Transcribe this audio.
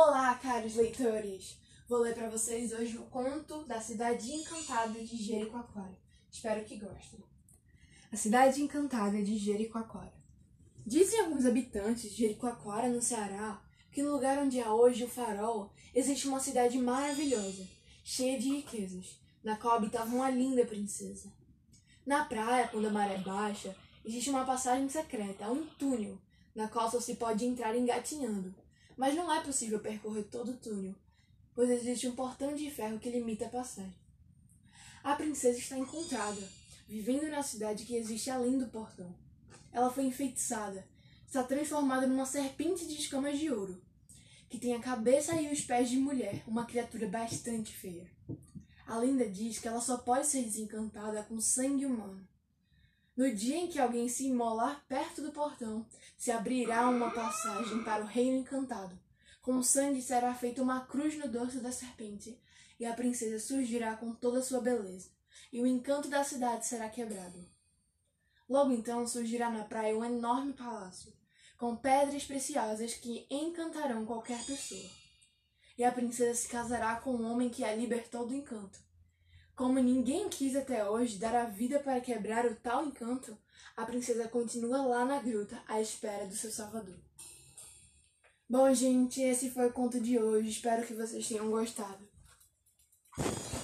Olá, caros leitores! Vou ler para vocês hoje o conto da Cidade Encantada de Jericoacoara. Espero que gostem. A Cidade Encantada de Jericoacoara. Dizem alguns habitantes de Jericoacoara, no Ceará, que no lugar onde há hoje o farol, existe uma cidade maravilhosa, cheia de riquezas, na qual habitava uma linda princesa. Na praia, quando a maré baixa, existe uma passagem secreta, um túnel, na qual só se pode entrar engatinhando mas não é possível percorrer todo o túnel, pois existe um portão de ferro que limita a passagem. A princesa está encontrada, vivendo na cidade que existe além do portão. Ela foi enfeitiçada, está transformada numa serpente de escamas de ouro, que tem a cabeça e os pés de mulher, uma criatura bastante feia. A lenda diz que ela só pode ser desencantada com sangue humano. No dia em que alguém se imolar perto do portão, se abrirá uma passagem para o reino encantado. Com o sangue será feita uma cruz no dorso da serpente, e a princesa surgirá com toda a sua beleza, e o encanto da cidade será quebrado. Logo então surgirá na praia um enorme palácio, com pedras preciosas que encantarão qualquer pessoa. E a princesa se casará com um homem que a libertou do encanto como ninguém quis até hoje dar a vida para quebrar o tal encanto, a princesa continua lá na gruta à espera do seu salvador. Bom, gente, esse foi o conto de hoje. Espero que vocês tenham gostado.